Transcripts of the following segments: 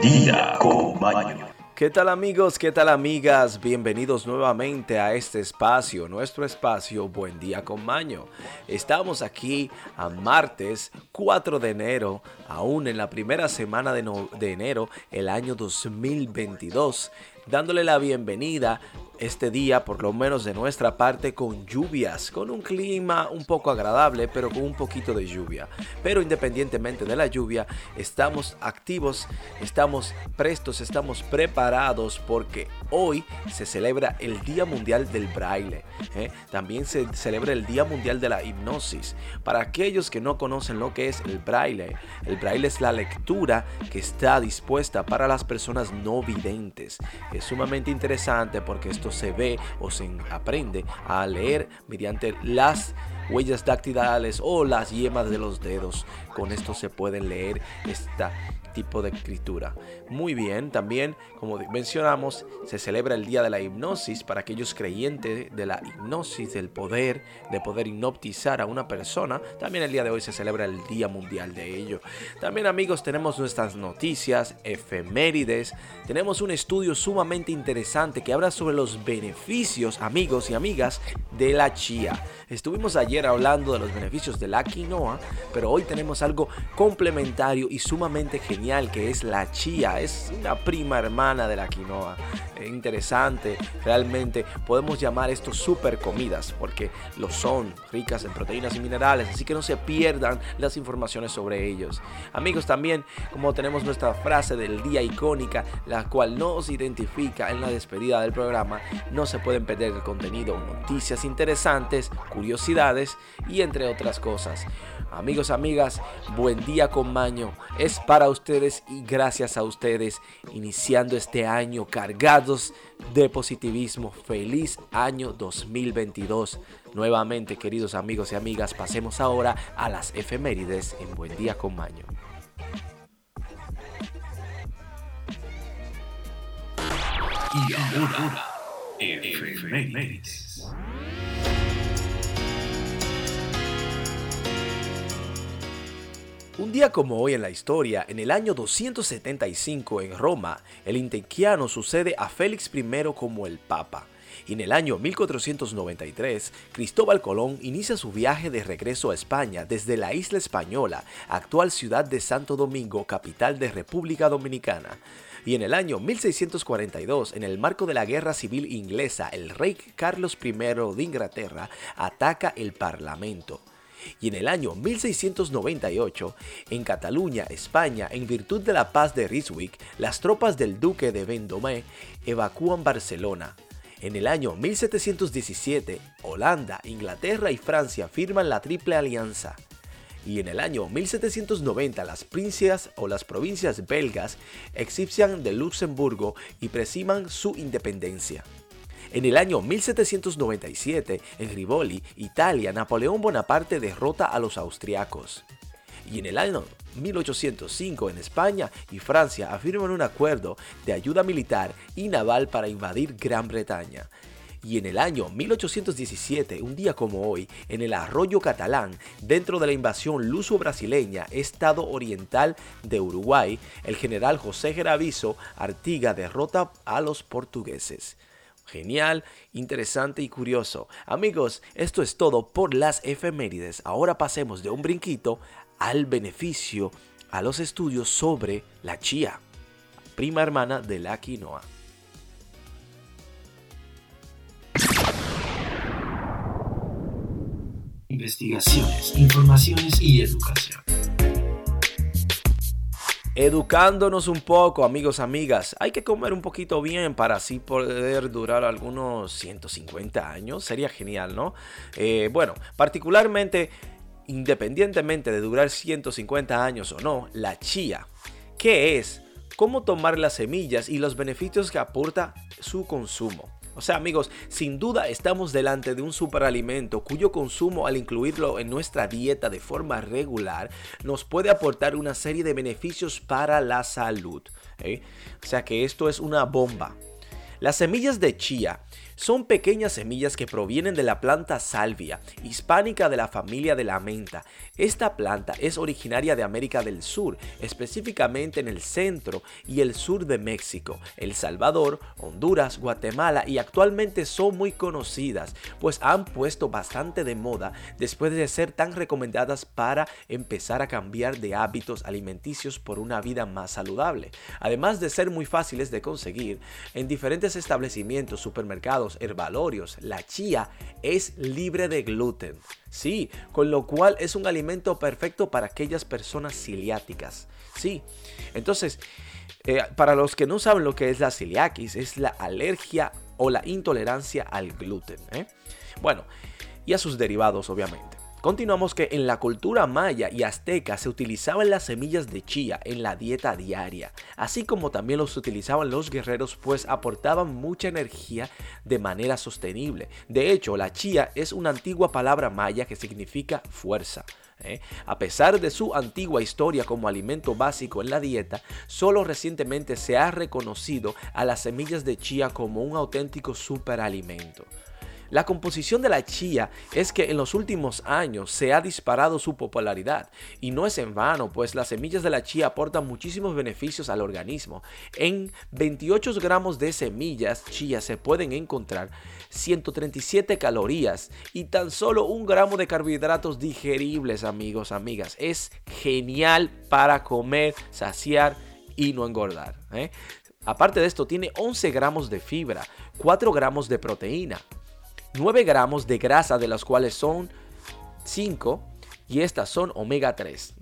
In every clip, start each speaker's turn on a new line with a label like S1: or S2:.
S1: día con Maño.
S2: ¿Qué tal amigos? ¿Qué tal amigas? Bienvenidos nuevamente a este espacio, nuestro espacio Buen Día con Maño. Estamos aquí a martes 4 de enero, aún en la primera semana de, de enero, el año 2022, dándole la bienvenida este día, por lo menos de nuestra parte, con lluvias, con un clima un poco agradable, pero con un poquito de lluvia. Pero independientemente de la lluvia, estamos activos, estamos prestos, estamos preparados porque hoy se celebra el Día Mundial del Braille. ¿eh? También se celebra el Día Mundial de la Hipnosis. Para aquellos que no conocen lo que es el Braille, el Braille es la lectura que está dispuesta para las personas no videntes. Es sumamente interesante porque esto se ve o se aprende a leer mediante las huellas dactilares o las yemas de los dedos. Con esto se puede leer esta tipo de escritura. Muy bien, también, como mencionamos, se celebra el Día de la Hipnosis para aquellos creyentes de la hipnosis, del poder, de poder hipnotizar a una persona. También el día de hoy se celebra el Día Mundial de ello. También amigos, tenemos nuestras noticias, efemérides. Tenemos un estudio sumamente interesante que habla sobre los beneficios, amigos y amigas, de la chía. Estuvimos ayer hablando de los beneficios de la quinoa, pero hoy tenemos algo complementario y sumamente genial que es la chía. Es una prima hermana de la quinoa. interesante, realmente podemos llamar esto super comidas porque lo son, ricas en proteínas y minerales, así que no se pierdan las informaciones sobre ellos. Amigos, también como tenemos nuestra frase del día icónica, la cual nos identifica en la despedida del programa, no se pueden perder el contenido, noticias interesantes, curiosidades y entre otras cosas. Amigos, amigas, buen día con Maño. Es para ustedes y gracias a ustedes iniciando este año cargados de positivismo. Feliz año 2022. Nuevamente, queridos amigos y amigas, pasemos ahora a las efemérides en Buen día con Maño.
S1: Y ahora, efemérides.
S2: Un día como hoy en la historia, en el año 275 en Roma, el intequiano sucede a Félix I como el Papa. Y en el año 1493, Cristóbal Colón inicia su viaje de regreso a España desde la isla española, actual ciudad de Santo Domingo, capital de República Dominicana. Y en el año 1642, en el marco de la Guerra Civil Inglesa, el rey Carlos I de Inglaterra ataca el Parlamento y en el año 1698, en Cataluña, España, en virtud de la paz de Ryswick, las tropas del duque de Vendôme evacúan Barcelona. En el año 1717, Holanda, Inglaterra y Francia firman la Triple Alianza. Y en el año 1790 las provincias o las provincias belgas exipcian de Luxemburgo y presiman su independencia. En el año 1797, en Rivoli, Italia, Napoleón Bonaparte derrota a los austriacos. Y en el año 1805 en España y Francia afirman un acuerdo de ayuda militar y naval para invadir Gran Bretaña. Y en el año 1817, un día como hoy, en el arroyo catalán, dentro de la invasión luso-brasileña, Estado Oriental de Uruguay, el general José Geraviso Artiga derrota a los portugueses. Genial, interesante y curioso. Amigos, esto es todo por las efemérides. Ahora pasemos de un brinquito al beneficio, a los estudios sobre la chía, prima hermana de la quinoa.
S1: Investigaciones, informaciones y educación
S2: educándonos un poco, amigos, amigas. Hay que comer un poquito bien para así poder durar algunos 150 años. Sería genial, ¿no? Eh, bueno, particularmente, independientemente de durar 150 años o no, la chía, ¿qué es? ¿Cómo tomar las semillas y los beneficios que aporta su consumo? O sea, amigos, sin duda estamos delante de un superalimento cuyo consumo al incluirlo en nuestra dieta de forma regular nos puede aportar una serie de beneficios para la salud. ¿eh? O sea que esto es una bomba. Las semillas de chía Son pequeñas semillas que provienen de la planta salvia, hispánica de la familia de la menta. Esta planta es originaria de América del Sur, específicamente en el centro y el sur de México, El Salvador, Honduras, Guatemala y actualmente son muy conocidas, pues han puesto bastante de moda después de ser tan recomendadas para empezar a cambiar de hábitos alimenticios por una vida más saludable. Además de ser muy fáciles de conseguir, en diferentes establecimientos, supermercados, herbalorios, la chía es libre de gluten. Sí, con lo cual es un alimento perfecto para aquellas personas ciliáticas. Sí, entonces, eh, para los que no saben lo que es la ciliaquis, es la alergia o la intolerancia al gluten. ¿eh? Bueno, y a sus derivados, obviamente. Continuamos que en la cultura maya y azteca se utilizaban las semillas de chía en la dieta diaria, así como también los utilizaban los guerreros pues aportaban mucha energía de manera sostenible. De hecho, la chía es una antigua palabra maya que significa fuerza. ¿eh? A pesar de su antigua historia como alimento básico en la dieta, solo recientemente se ha reconocido a las semillas de chía como un auténtico superalimento. La composición de la chía es que en los últimos años se ha disparado su popularidad y no es en vano, pues las semillas de la chía aportan muchísimos beneficios al organismo. En 28 gramos de semillas chía se pueden encontrar 137 calorías y tan solo un gramo de carbohidratos digeribles, amigos, amigas. Es genial para comer, saciar y no engordar. ¿eh? Aparte de esto, tiene 11 gramos de fibra, 4 gramos de proteína, 9 gramos de grasa, de las cuales son 5 y estas son omega 3.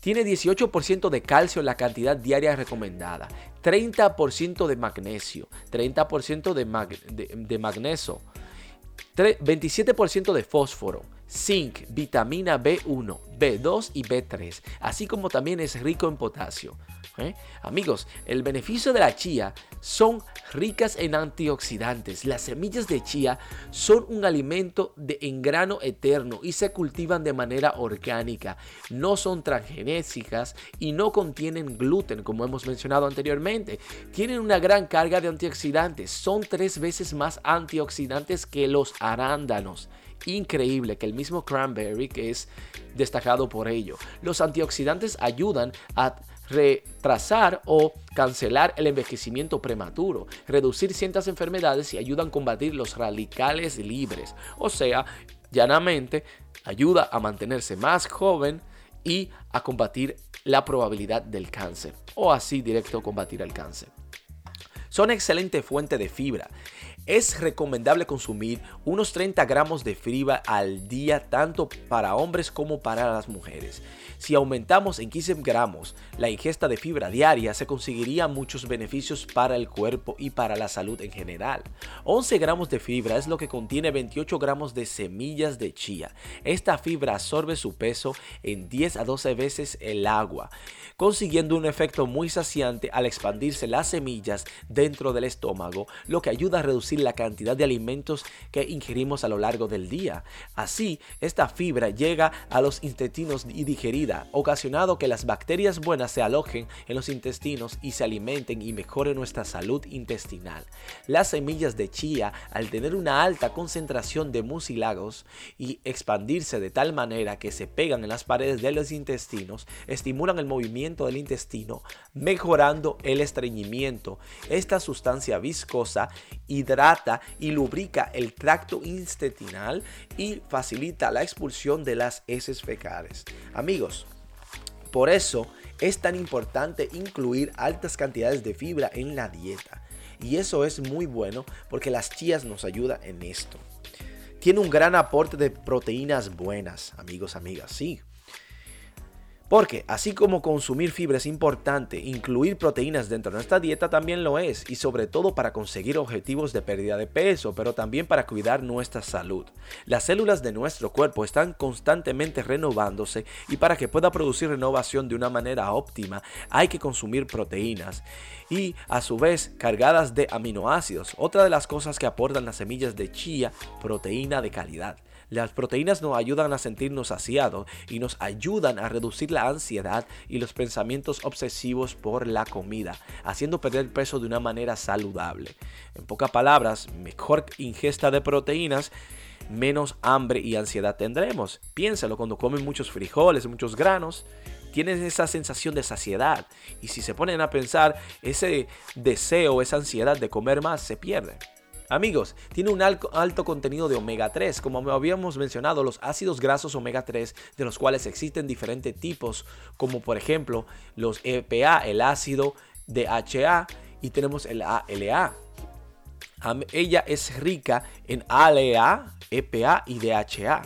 S2: Tiene 18% de calcio en la cantidad diaria recomendada, 30% de magnesio, 30% de, de magnesio, 27% de fósforo, zinc, vitamina B1, B2 y B3, así como también es rico en potasio. ¿eh? Amigos, el beneficio de la chía son ricas en antioxidantes. Las semillas de chía son un alimento de engrano eterno y se cultivan de manera orgánica. No son transgénicas y no contienen gluten, como hemos mencionado anteriormente. Tienen una gran carga de antioxidantes. Son tres veces más antioxidantes que los arándanos increíble que el mismo cranberry que es destacado por ello. Los antioxidantes ayudan a retrasar o cancelar el envejecimiento prematuro, reducir ciertas enfermedades y ayudan a combatir los radicales libres. O sea, llanamente, ayuda a mantenerse más joven y a combatir la probabilidad del cáncer. O así directo combatir el cáncer. Son excelente fuente de fibra es recomendable consumir unos 30 gramos de fibra al día tanto para hombres como para las mujeres. Si aumentamos en 15 gramos la ingesta de fibra diaria, se conseguirían muchos beneficios para el cuerpo y para la salud en general. 11 gramos de fibra es lo que contiene 28 gramos de semillas de chía. Esta fibra absorbe su peso en 10 a 12 veces el agua, consiguiendo un efecto muy saciante al expandirse las semillas dentro del estómago, lo que ayuda a reducir la cantidad de alimentos que ingerimos a lo largo del día. Así, esta fibra llega a los intestinos y digerida ocasionado que las bacterias buenas se alojen en los intestinos y se alimenten y mejoren nuestra salud intestinal. Las semillas de chía, al tener una alta concentración de mucilagos y expandirse de tal manera que se pegan en las paredes de los intestinos, estimulan el movimiento del intestino, mejorando el estreñimiento. Esta sustancia viscosa y lubrica el tracto intestinal y facilita la expulsión de las heces fecales. Amigos, por eso es tan importante incluir altas cantidades de fibra en la dieta. Y eso es muy bueno porque las chías nos ayudan en esto. Tiene un gran aporte de proteínas buenas, amigos, amigas, sí. Porque así como consumir fibra es importante, incluir proteínas dentro de nuestra dieta también lo es, y sobre todo para conseguir objetivos de pérdida de peso, pero también para cuidar nuestra salud. Las células de nuestro cuerpo están constantemente renovándose y para que pueda producir renovación de una manera óptima hay que consumir proteínas y a su vez cargadas de aminoácidos. Otra de las cosas que aportan las semillas de chía, proteína de calidad. Las proteínas nos ayudan a sentirnos saciados y nos ayudan a reducir la ansiedad y los pensamientos obsesivos por la comida, haciendo perder peso de una manera saludable. En pocas palabras, mejor ingesta de proteínas menos hambre y ansiedad tendremos. Piénsalo cuando comen muchos frijoles, muchos granos, tienes esa sensación de saciedad. Y si se ponen a pensar, ese deseo, esa ansiedad de comer más se pierde. Amigos, tiene un alto contenido de omega 3, como habíamos mencionado, los ácidos grasos omega 3, de los cuales existen diferentes tipos, como por ejemplo los EPA, el ácido DHA, y tenemos el ALA. Ella es rica en ALA, EPA y DHA.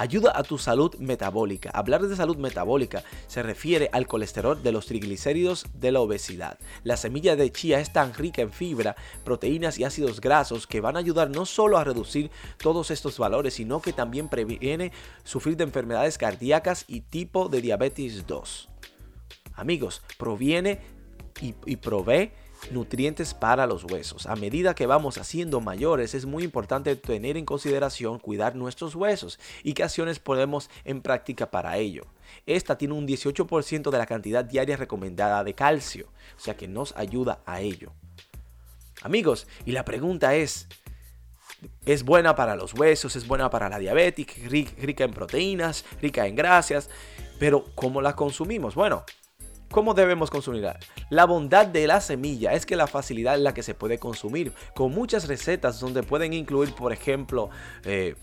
S2: Ayuda a tu salud metabólica. Hablar de salud metabólica se refiere al colesterol de los triglicéridos de la obesidad. La semilla de chía es tan rica en fibra, proteínas y ácidos grasos que van a ayudar no solo a reducir todos estos valores, sino que también previene sufrir de enfermedades cardíacas y tipo de diabetes 2. Amigos, proviene y, y provee nutrientes para los huesos. A medida que vamos haciendo mayores es muy importante tener en consideración cuidar nuestros huesos y qué acciones podemos en práctica para ello. Esta tiene un 18% de la cantidad diaria recomendada de calcio, o sea que nos ayuda a ello. Amigos, y la pregunta es, es buena para los huesos, es buena para la diabetes, rica en proteínas, rica en grasas, pero ¿cómo la consumimos? Bueno, ¿Cómo debemos consumirla? La bondad de la semilla es que la facilidad en la que se puede consumir, con muchas recetas donde pueden incluir, por ejemplo, eh,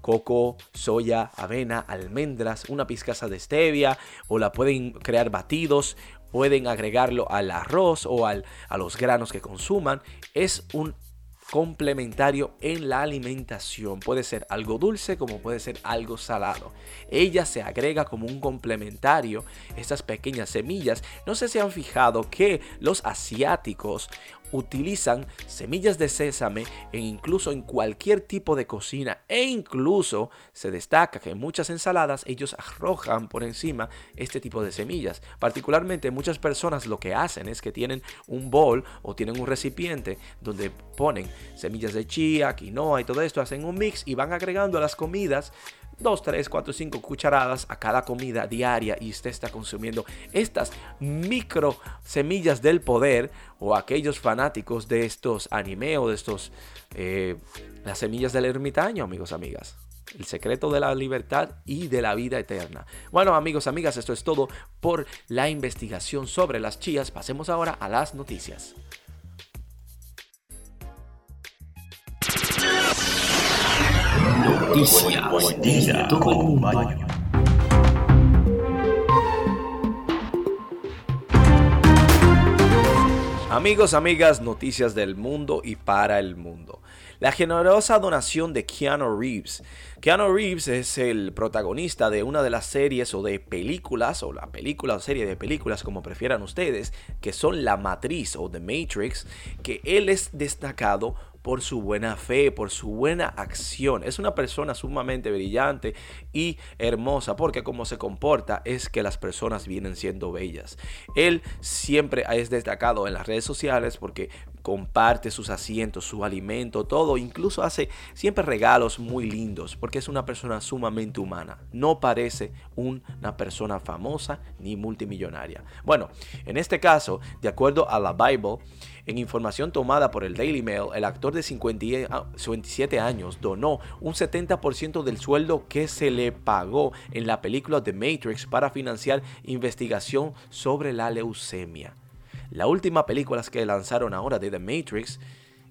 S2: coco, soya, avena, almendras, una pizcaza de stevia, o la pueden crear batidos, pueden agregarlo al arroz o al, a los granos que consuman. Es un complementario en la alimentación. Puede ser algo dulce como puede ser algo salado. Ella se agrega como un complementario estas pequeñas semillas. No sé si han fijado que los asiáticos utilizan semillas de sésame e incluso en cualquier tipo de cocina e incluso se destaca que en muchas ensaladas ellos arrojan por encima este tipo de semillas. Particularmente muchas personas lo que hacen es que tienen un bol o tienen un recipiente donde ponen semillas de chía, quinoa y todo esto, hacen un mix y van agregando a las comidas 2, 3, 4, 5 cucharadas a cada comida diaria y usted está consumiendo estas micro semillas del poder o aquellos fanáticos de estos anime o de estos eh, las semillas del ermitaño, amigos, amigas. El secreto de la libertad y de la vida eterna. Bueno, amigos, amigas, esto es todo por la investigación sobre las chías. Pasemos ahora a las noticias.
S1: Noticias
S2: Amigos, amigas, noticias del mundo y para el mundo. La generosa donación de Keanu Reeves. Keanu Reeves es el protagonista de una de las series o de películas, o la película o serie de películas, como prefieran ustedes, que son La Matriz o The Matrix, que él es destacado por su buena fe, por su buena acción. Es una persona sumamente brillante y hermosa porque como se comporta es que las personas vienen siendo bellas. Él siempre es destacado en las redes sociales porque comparte sus asientos, su alimento, todo. Incluso hace siempre regalos muy lindos porque es una persona sumamente humana. No parece una persona famosa ni multimillonaria. Bueno, en este caso, de acuerdo a la Bible, en información tomada por el Daily Mail, el actor de 57 años donó un 70% del sueldo que se le pagó en la película The Matrix para financiar investigación sobre la leucemia. La última película que lanzaron ahora de The Matrix,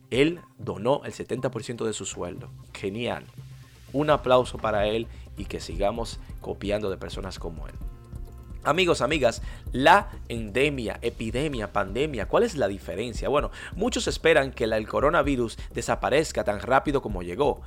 S2: él donó el 70% de su sueldo. Genial. Un aplauso para él y que sigamos copiando de personas como él. Amigos, amigas, la endemia, epidemia, pandemia, ¿cuál es la diferencia? Bueno, muchos esperan que el coronavirus desaparezca tan rápido como llegó,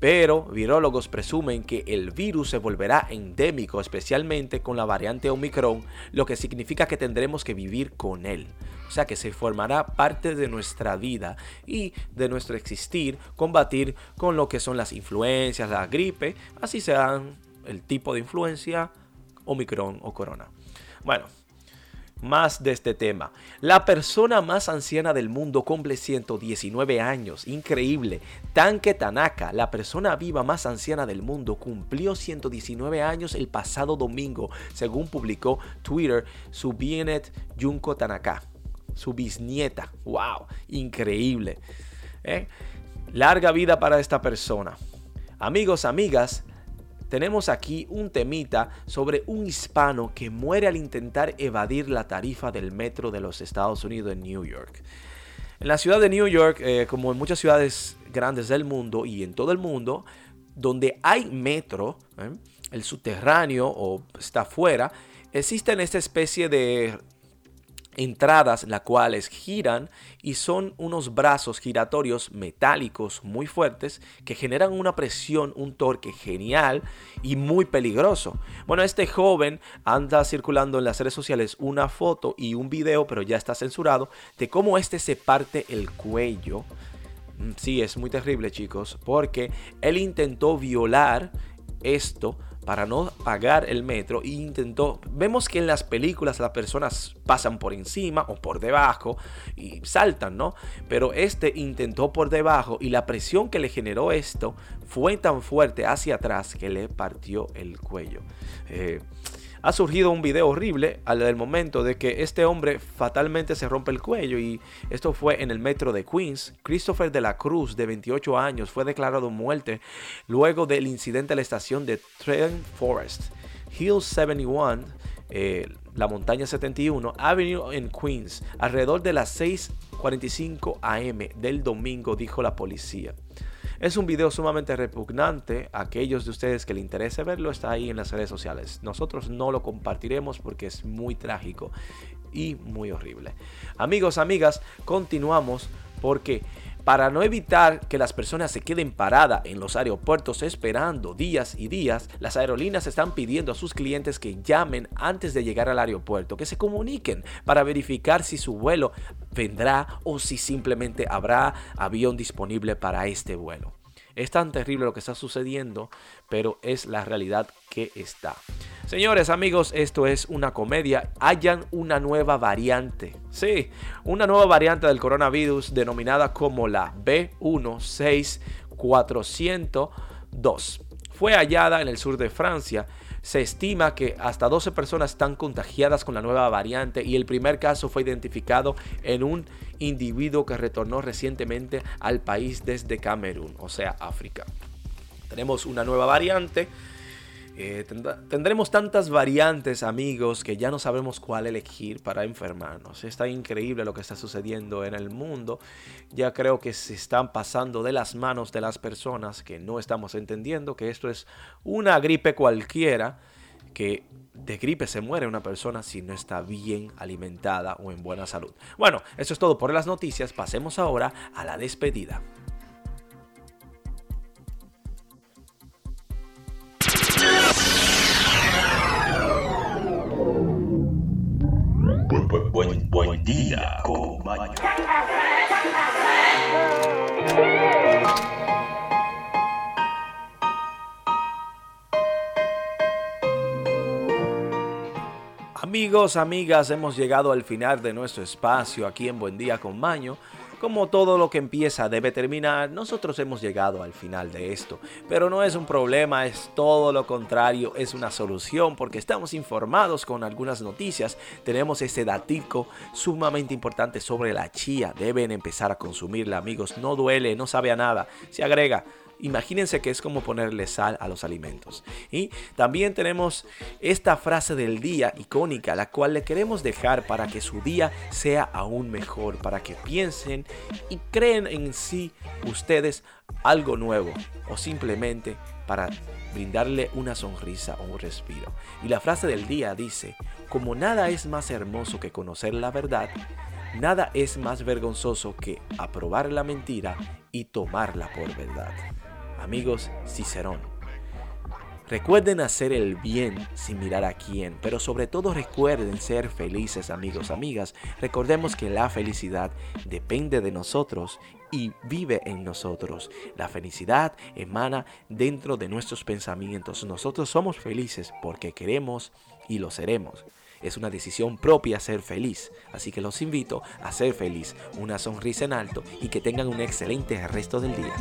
S2: pero virólogos presumen que el virus se volverá endémico, especialmente con la variante Omicron, lo que significa que tendremos que vivir con él. O sea que se formará parte de nuestra vida y de nuestro existir, combatir con lo que son las influencias, la gripe, así sean el tipo de influencia Omicron o Corona. Bueno, más de este tema. La persona más anciana del mundo cumple 119 años. Increíble. Tanque Tanaka, la persona viva más anciana del mundo, cumplió 119 años el pasado domingo, según publicó Twitter su Bienet Junko Tanaka, su bisnieta. ¡Wow! Increíble. ¿Eh? Larga vida para esta persona. Amigos, amigas, tenemos aquí un temita sobre un hispano que muere al intentar evadir la tarifa del metro de los Estados Unidos en New York. En la ciudad de New York, eh, como en muchas ciudades grandes del mundo y en todo el mundo, donde hay metro, ¿eh? el subterráneo o está afuera, existen esta especie de entradas las cuales giran y son unos brazos giratorios metálicos muy fuertes que generan una presión, un torque genial y muy peligroso. Bueno, este joven anda circulando en las redes sociales una foto y un video, pero ya está censurado, de cómo este se parte el cuello. Mm, sí, es muy terrible chicos, porque él intentó violar esto para no pagar el metro e intentó, vemos que en las películas las personas pasan por encima o por debajo y saltan, ¿no? Pero este intentó por debajo y la presión que le generó esto fue tan fuerte hacia atrás que le partió el cuello. Eh, ha surgido un video horrible al del momento de que este hombre fatalmente se rompe el cuello y esto fue en el metro de Queens. Christopher de la Cruz, de 28 años, fue declarado muerte luego del incidente a la estación de Trent Forest. Hill 71, eh, la montaña 71, Avenue en Queens, alrededor de las 6.45 am del domingo, dijo la policía. Es un video sumamente repugnante. Aquellos de ustedes que le interese verlo está ahí en las redes sociales. Nosotros no lo compartiremos porque es muy trágico y muy horrible. Amigos, amigas, continuamos porque para no evitar que las personas se queden paradas en los aeropuertos esperando días y días, las aerolíneas están pidiendo a sus clientes que llamen antes de llegar al aeropuerto, que se comuniquen para verificar si su vuelo vendrá o si simplemente habrá avión disponible para este vuelo. Es tan terrible lo que está sucediendo, pero es la realidad que está. Señores, amigos, esto es una comedia. Hayan una nueva variante. Sí, una nueva variante del coronavirus denominada como la B16402. Fue hallada en el sur de Francia se estima que hasta 12 personas están contagiadas con la nueva variante y el primer caso fue identificado en un individuo que retornó recientemente al país desde Camerún, o sea, África. Tenemos una nueva variante. Eh, tendremos tantas variantes, amigos, que ya no sabemos cuál elegir para enfermarnos. Está increíble lo que está sucediendo en el mundo. Ya creo que se están pasando de las manos de las personas que no estamos entendiendo que esto es una gripe cualquiera, que de gripe se muere una persona si no está bien alimentada o en buena salud. Bueno, eso es todo por las noticias. Pasemos ahora a la despedida.
S1: Buen, buen, día,
S2: Amigos, amigas, hemos llegado al final de nuestro espacio aquí en Buen Día con Maño. Como todo lo que empieza debe terminar, nosotros hemos llegado al final de esto. Pero no es un problema, es todo lo contrario, es una solución porque estamos informados con algunas noticias. Tenemos ese datico sumamente importante sobre la chía. Deben empezar a consumirla, amigos. No duele, no sabe a nada. Se agrega Imagínense que es como ponerle sal a los alimentos. Y también tenemos esta frase del día icónica, la cual le queremos dejar para que su día sea aún mejor, para que piensen y creen en sí ustedes algo nuevo o simplemente para brindarle una sonrisa o un respiro. Y la frase del día dice, como nada es más hermoso que conocer la verdad, nada es más vergonzoso que aprobar la mentira y tomarla por verdad amigos Cicerón. Recuerden hacer el bien sin mirar a quién, pero sobre todo recuerden ser felices amigos, amigas. Recordemos que la felicidad depende de nosotros y vive en nosotros. La felicidad emana dentro de nuestros pensamientos. Nosotros somos felices porque queremos y lo seremos. Es una decisión propia ser feliz. Así que los invito a ser feliz, una sonrisa en alto y que tengan un excelente resto del día.